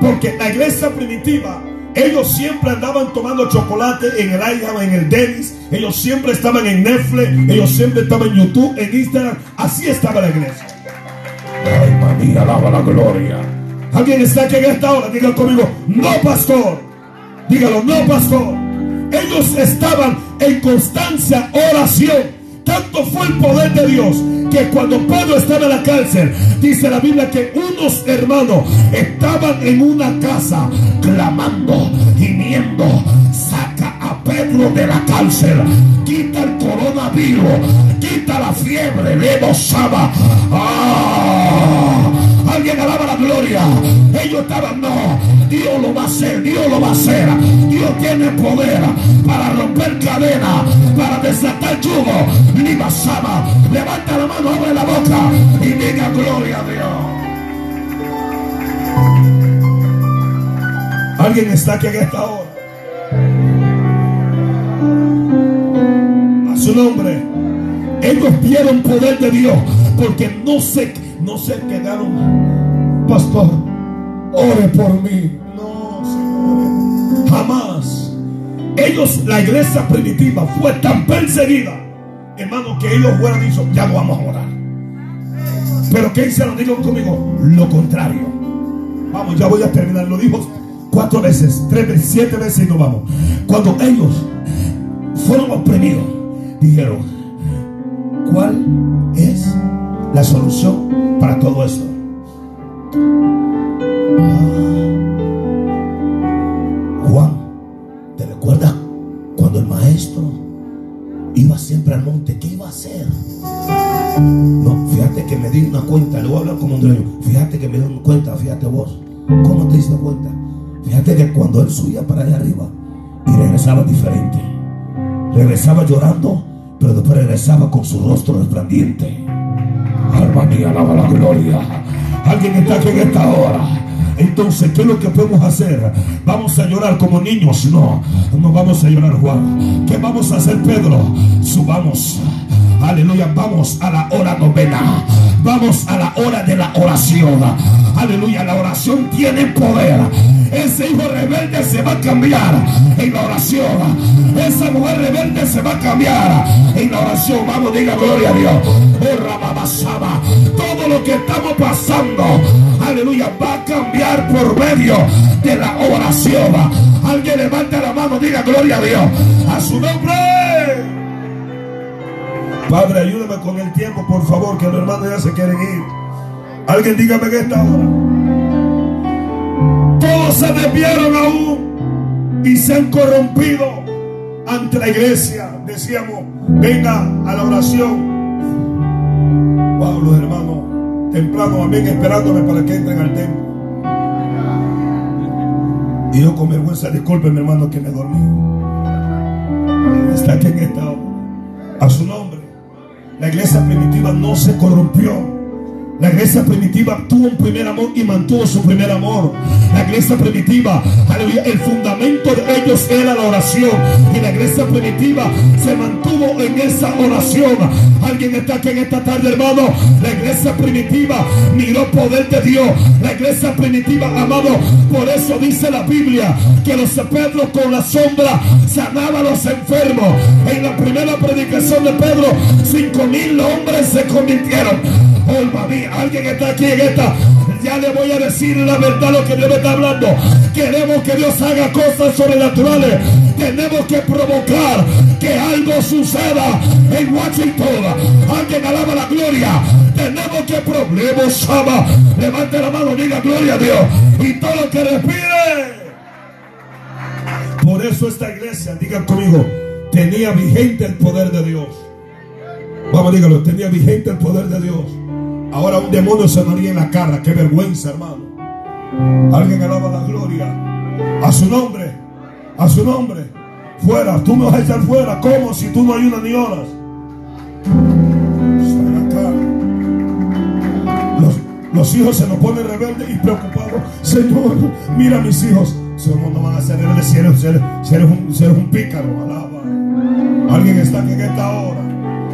Porque la iglesia primitiva ellos siempre andaban tomando chocolate en el o en el Dennis. Ellos siempre estaban en Netflix. Ellos siempre estaban en YouTube, en Instagram. Así estaba la iglesia. Ay, mami, alaba la gloria. Alguien está aquí en esta hora. Diga conmigo, no, pastor. Dígalo, no, pastor. Ellos estaban en constancia oración. Tanto fue el poder de Dios que cuando Pedro estaba en la cárcel, dice la Biblia que unos hermanos estaban en una casa clamando, gimiendo, saca a Pedro de la cárcel, quita el coronavirus, quita la fiebre, le ¡Ah! Alguien alaba la gloria. Ellos estaban, no, Dios lo va a hacer, Dios lo va a hacer. Dios tiene poder para romper cadena, para desatar yugo. Ni basaba. Levanta la mano, abre la boca y diga gloria a Dios. Alguien está aquí en esta hora. A su nombre. Ellos vieron poder de Dios porque no se, no se quedaron. Pastor, ore por mí. No, señores. Jamás. Ellos, la iglesia primitiva fue tan perseguida, hermano, que ellos fueran dicho, ya no vamos a orar. Pero ¿qué hicieron? Digan conmigo, lo contrario. Vamos, ya voy a terminar. Lo dijo cuatro veces, tres veces, siete veces y no vamos. Cuando ellos fueron oprimidos, dijeron, ¿cuál es la solución para todo esto? Juan, ¿te recuerdas cuando el maestro iba siempre al monte? ¿Qué iba a hacer? No, fíjate que me di una cuenta, le voy a hablar como un dueño. Fíjate que me di una cuenta, fíjate vos. ¿Cómo te diste cuenta? Fíjate que cuando él subía para allá arriba y regresaba diferente, regresaba llorando, pero después regresaba con su rostro resplandiente. Alma mía, alaba la gloria. Alguien está aquí en esta hora. Entonces, ¿qué es lo que podemos hacer? ¿Vamos a llorar como niños? No, no vamos a llorar, Juan. ¿Qué vamos a hacer, Pedro? Subamos. Aleluya, vamos a la hora novena. Vamos a la hora de la oración. Aleluya, la oración tiene poder. Ese hijo rebelde se va a cambiar en la oración. Esa mujer rebelde se va a cambiar en la oración. Vamos, diga gloria a Dios. Oh, Todo lo que estamos pasando, aleluya, va a cambiar por medio de la oración. Alguien levanta la mano, diga gloria a Dios. A su nombre. Padre, ayúdame con el tiempo, por favor, que los hermanos ya se quieren ir. Alguien dígame que esta hora. Se desviaron aún y se han corrompido ante la iglesia. Decíamos, venga a la oración. Wow, los hermanos temprano, amén, esperándome para que entren al templo. Y yo con vergüenza, disculpen, hermano, que me dormí. Está aquí en esta hora. A su nombre. La iglesia primitiva no se corrompió. La iglesia primitiva tuvo un primer amor y mantuvo su primer amor. La iglesia primitiva, aleluya, el fundamento de ellos era la oración. Y la iglesia primitiva se mantuvo en esa oración. Alguien está aquí en esta tarde, hermano. La iglesia primitiva miró poder de Dios. La iglesia primitiva, amado, por eso dice la Biblia que los Pedro con la sombra sanaba a los enfermos. En la primera predicación de Pedro, cinco mil hombres se convirtieron. Mía, alguien está aquí en esta. Ya le voy a decir la verdad lo que Dios me está hablando. Queremos que Dios haga cosas sobrenaturales. Tenemos que provocar que algo suceda en Washington. Alguien alaba la gloria. Tenemos que problemas. Levante la mano, diga gloria a Dios. Y todo lo que respire. Por eso esta iglesia, digan conmigo, tenía vigente el poder de Dios. Vamos, dígalo, tenía vigente el poder de Dios. Ahora un demonio se nos en la cara. Qué vergüenza, hermano. Alguien alaba la gloria. A su nombre. A su nombre. Fuera. Tú me vas a echar fuera. ¿Cómo? Si tú no ayudas ni horas. acá. Los, los, hijos se nos ponen rebeldes y preocupados. Señor, mira a mis hijos. Somos no van a ser rebeldes si eres, un, si eres un pícaro. Alaba. Alguien está aquí en esta hora.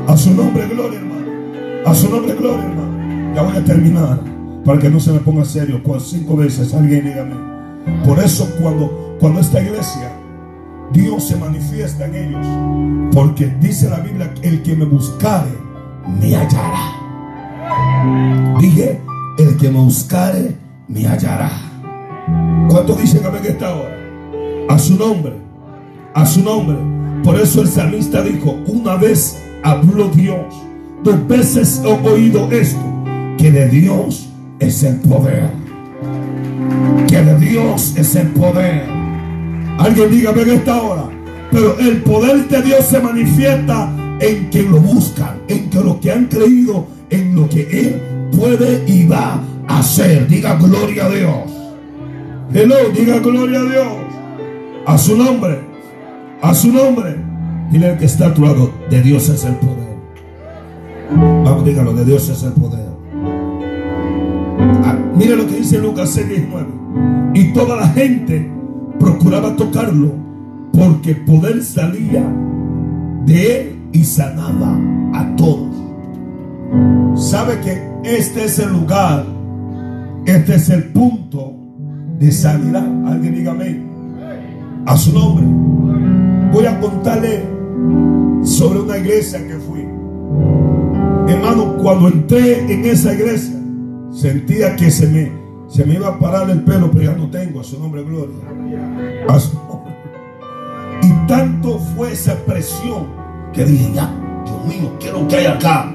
A su nombre, gloria, hermano. A su nombre, gloria, hermano. Ya voy a terminar para que no se me ponga serio. Cinco veces alguien dígame. Por eso cuando, cuando esta iglesia, Dios se manifiesta en ellos. Porque dice la Biblia, el que me buscare, me hallará. Dije, el que me buscare, me hallará. ¿Cuánto dicen amén en esta hora? A su nombre. A su nombre. Por eso el salmista dijo, una vez habló Dios, dos veces he oído esto que de Dios es el poder. Que de Dios es el poder. Alguien dígame en esta hora. Pero el poder de Dios se manifiesta en que lo buscan, en que los que han creído en lo que Él puede y va a hacer. Diga gloria a Dios. Hello, diga gloria a Dios. A su nombre. A su nombre. Dile al que está a tu lado, de Dios es el poder. Vamos, dígalo, de Dios es el poder. Ah, mire lo que dice Lucas 6, 19. Y toda la gente procuraba tocarlo porque poder salía de él y sanaba a todos. Sabe que este es el lugar, este es el punto de sanidad. Alguien dígame a su nombre. Voy a contarle sobre una iglesia que fui. Hermano, cuando entré en esa iglesia, sentía que se me, se me iba a parar el pelo, pero ya no tengo. A su nombre, gloria. Y tanto fue esa presión que dije, ya, Dios mío, ¿qué es lo que hay acá?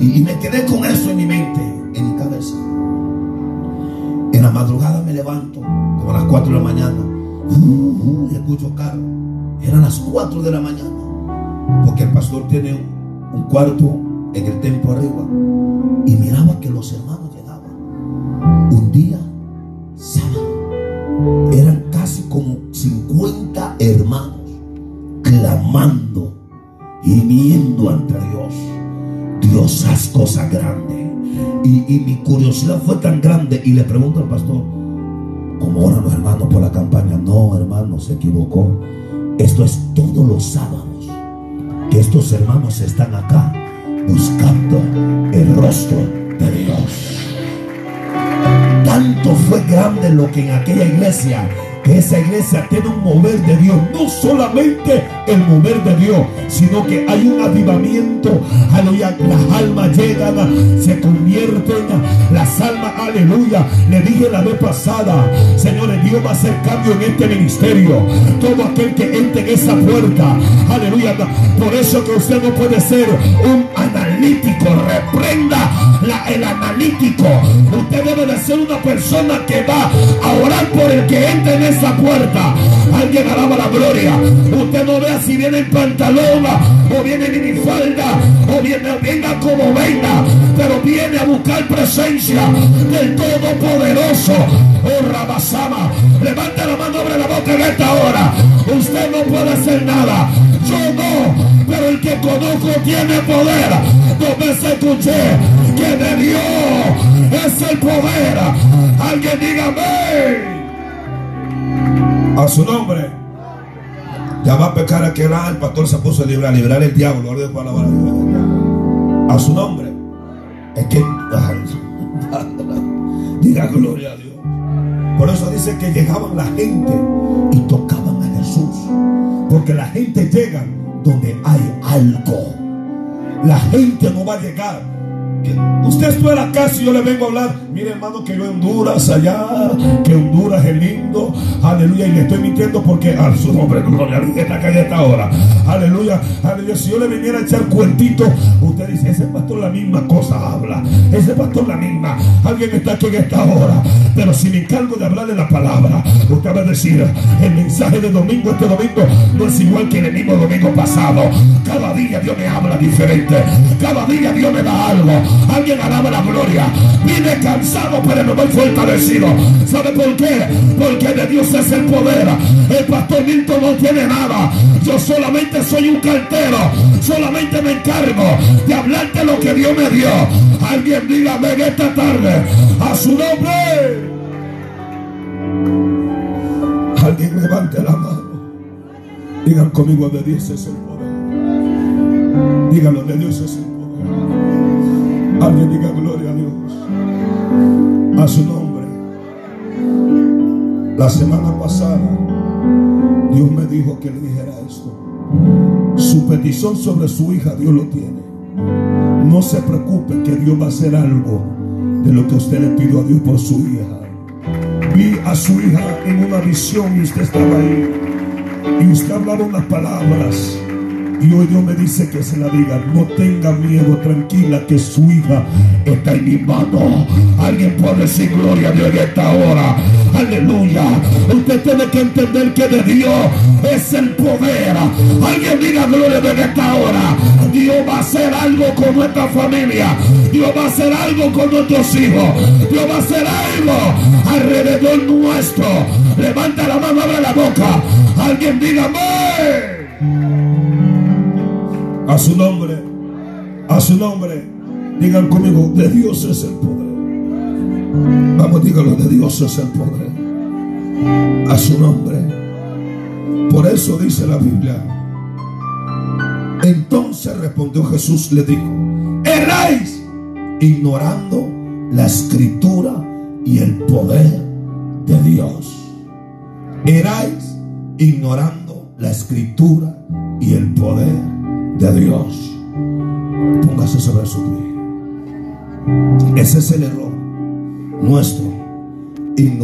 Y, me quedé con eso en mi mente, en mi cabeza. En la madrugada me levanto, como a las 4 de la mañana, y escucho carro. Eran las 4 de la mañana, porque el pastor tiene un cuarto en el templo arriba. Y miraba que los hermanos llegaban. Un día, sábado, eran casi como 50 hermanos clamando, gimiendo ante Dios. Dios haz cosas grandes. Y, y mi curiosidad fue tan grande y le pregunto al pastor, ¿cómo oran los hermanos por la campaña? No, hermano, se equivocó. Esto es todos los sábados que estos hermanos están acá buscando el rostro de Dios. Tanto fue grande lo que en aquella iglesia esa iglesia tiene un mover de Dios. No solamente el mover de Dios, sino que hay un avivamiento. Aleluya. Las almas llegan, se convierten. Las almas, aleluya. Le dije la vez pasada, señores, Dios va a hacer cambio en este ministerio. Todo aquel que entre en esa puerta, aleluya. Por eso que usted no puede ser un analítico. Reprenda el analítico. Usted debe de ser una persona que va a orar por el que entre en esa puerta. Alguien alaba la gloria. Usted no vea si viene en pantalón o viene en minifalda o viene, venga como venga, pero viene a buscar presencia del Todopoderoso. Oh Rabasama, levante la mano, abre la boca en esta hora. Usted no puede hacer nada. Yo no, pero el que conozco tiene poder. Dos veces escuché que de Dios es el poder. Alguien dígame a su nombre. Ya va a pecar aquel el pastor se puso a librar, a librar el diablo. A su nombre. Es que diga gloria a Dios. Por eso dice que llegaban la gente y tocaban a Jesús. Porque la gente llega donde hay algo. La gente no va a llegar Usted espera acá si yo le vengo a hablar. Mire, hermano, que yo Honduras allá, que Honduras es lindo. Aleluya. Y le estoy mintiendo porque a su nombre, gloria a está acá esta hora. Aleluya. Aleluya. Si yo le viniera a echar cuentito, usted dice, ese pastor la misma cosa habla. Ese pastor la misma. Alguien está aquí en esta hora. Pero si me encargo de hablarle la palabra, usted va a decir, el mensaje de domingo, este domingo, no es igual que el mismo domingo pasado. Cada día Dios me habla diferente. Cada día Dios me da algo. Alguien alaba la gloria. Vine cansado, pero no voy fortalecido. ¿Sabe por qué? Porque de Dios es el poder. El pastor Milton no tiene nada. Yo solamente soy un cartero. Solamente me encargo de hablarte lo que Dios me dio. Alguien dígame en esta tarde. A su nombre. Alguien levante la mano. Digan conmigo, de Dios es el poder. Díganlo, de Dios es el poder. Alguien diga gloria a Dios. A su nombre. La semana pasada, Dios me dijo que le dijera esto. Su petición sobre su hija, Dios lo tiene. No se preocupe que Dios va a hacer algo de lo que usted le pidió a Dios por su hija. Vi a su hija en una visión y usted estaba ahí. Y usted hablaba unas palabras y Dios me dice que se la diga, no tenga miedo, tranquila, que su hija está en mi mano. Alguien puede decir gloria a Dios en esta hora. Aleluya. Usted tiene que entender que de Dios es el poder. Alguien diga gloria a Dios en esta hora. Dios va a hacer algo con nuestra familia. Dios va a hacer algo con nuestros hijos. Dios va a hacer algo alrededor nuestro. Levanta la mano, abre la boca. Alguien diga amén. A su nombre. A su nombre. Digan conmigo, de Dios es el poder. Vamos, díganlo, de Dios es el poder. A su nombre. Por eso dice la Biblia. Entonces respondió Jesús, le dijo, erráis ignorando la escritura y el poder de Dios. Eráis ignorando la escritura y el poder de Dios. Póngase sobre su pie. Ese es el error nuestro.